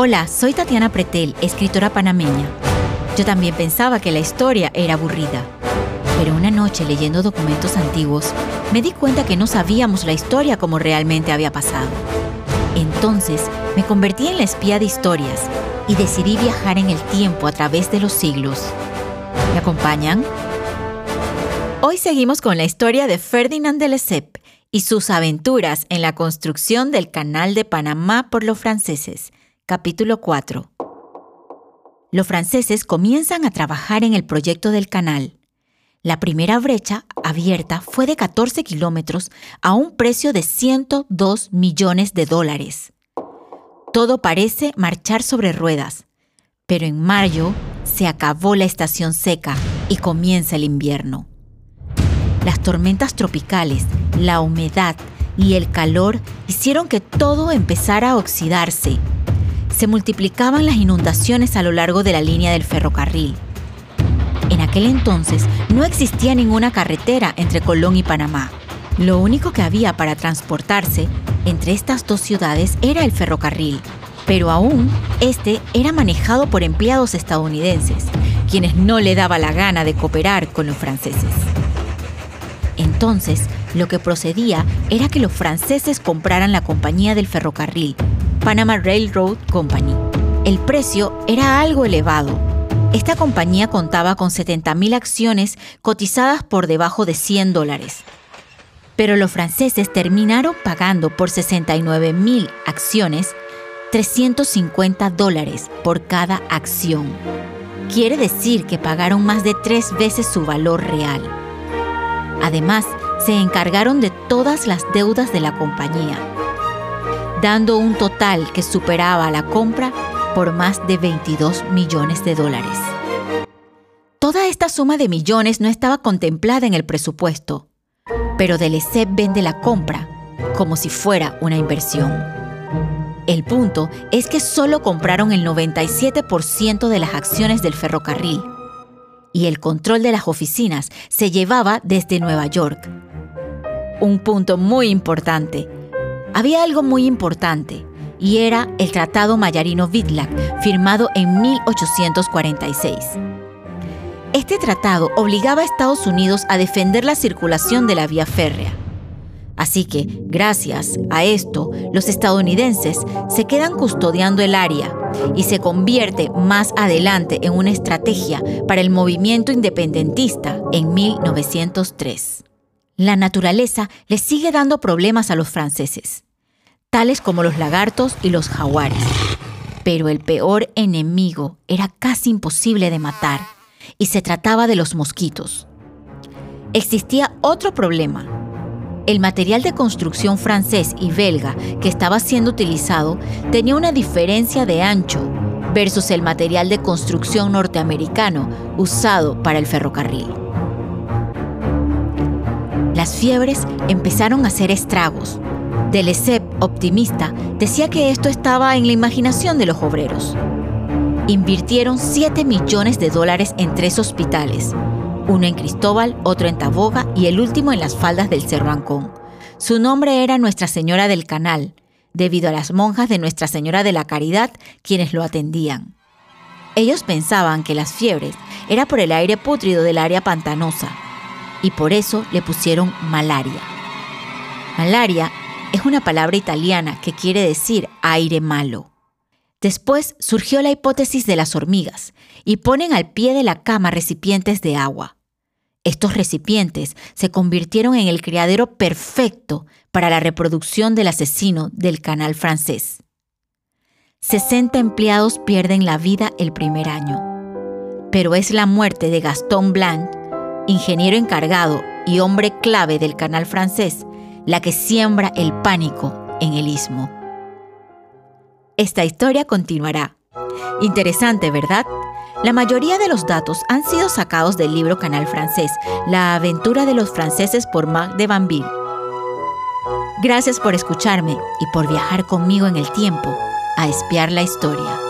Hola, soy Tatiana Pretel, escritora panameña. Yo también pensaba que la historia era aburrida. Pero una noche leyendo documentos antiguos, me di cuenta que no sabíamos la historia como realmente había pasado. Entonces me convertí en la espía de historias y decidí viajar en el tiempo a través de los siglos. ¿Me acompañan? Hoy seguimos con la historia de Ferdinand de Lesseps y sus aventuras en la construcción del Canal de Panamá por los franceses. Capítulo 4. Los franceses comienzan a trabajar en el proyecto del canal. La primera brecha abierta fue de 14 kilómetros a un precio de 102 millones de dólares. Todo parece marchar sobre ruedas, pero en mayo se acabó la estación seca y comienza el invierno. Las tormentas tropicales, la humedad y el calor hicieron que todo empezara a oxidarse. Se multiplicaban las inundaciones a lo largo de la línea del ferrocarril. En aquel entonces no existía ninguna carretera entre Colón y Panamá. Lo único que había para transportarse entre estas dos ciudades era el ferrocarril, pero aún este era manejado por empleados estadounidenses, quienes no le daba la gana de cooperar con los franceses. Entonces, lo que procedía era que los franceses compraran la compañía del ferrocarril, Panama Railroad Company. El precio era algo elevado. Esta compañía contaba con 70.000 acciones cotizadas por debajo de 100 dólares. Pero los franceses terminaron pagando por 69.000 acciones 350 dólares por cada acción. Quiere decir que pagaron más de tres veces su valor real. Además, se encargaron de todas las deudas de la compañía, dando un total que superaba la compra por más de 22 millones de dólares. Toda esta suma de millones no estaba contemplada en el presupuesto, pero Deleuze vende la compra como si fuera una inversión. El punto es que solo compraron el 97% de las acciones del ferrocarril y el control de las oficinas se llevaba desde Nueva York. Un punto muy importante. Había algo muy importante y era el Tratado Mayarino-Vidlac, firmado en 1846. Este tratado obligaba a Estados Unidos a defender la circulación de la vía férrea. Así que, gracias a esto, los estadounidenses se quedan custodiando el área y se convierte más adelante en una estrategia para el movimiento independentista en 1903. La naturaleza le sigue dando problemas a los franceses, tales como los lagartos y los jaguares. Pero el peor enemigo era casi imposible de matar y se trataba de los mosquitos. Existía otro problema el material de construcción francés y belga que estaba siendo utilizado tenía una diferencia de ancho versus el material de construcción norteamericano usado para el ferrocarril. Las fiebres empezaron a hacer estragos. Deleuze, optimista, decía que esto estaba en la imaginación de los obreros. Invirtieron 7 millones de dólares en tres hospitales, uno en Cristóbal, otro en Taboga y el último en las faldas del Cerro Ancón. Su nombre era Nuestra Señora del Canal, debido a las monjas de Nuestra Señora de la Caridad quienes lo atendían. Ellos pensaban que las fiebres era por el aire pútrido del área pantanosa y por eso le pusieron malaria. Malaria es una palabra italiana que quiere decir aire malo. Después surgió la hipótesis de las hormigas y ponen al pie de la cama recipientes de agua. Estos recipientes se convirtieron en el criadero perfecto para la reproducción del asesino del canal francés. 60 empleados pierden la vida el primer año, pero es la muerte de Gaston Blanc, ingeniero encargado y hombre clave del canal francés, la que siembra el pánico en el istmo. Esta historia continuará. Interesante, ¿verdad? La mayoría de los datos han sido sacados del libro Canal Francés, La aventura de los franceses por Marc de Banville. Gracias por escucharme y por viajar conmigo en el tiempo a espiar la historia.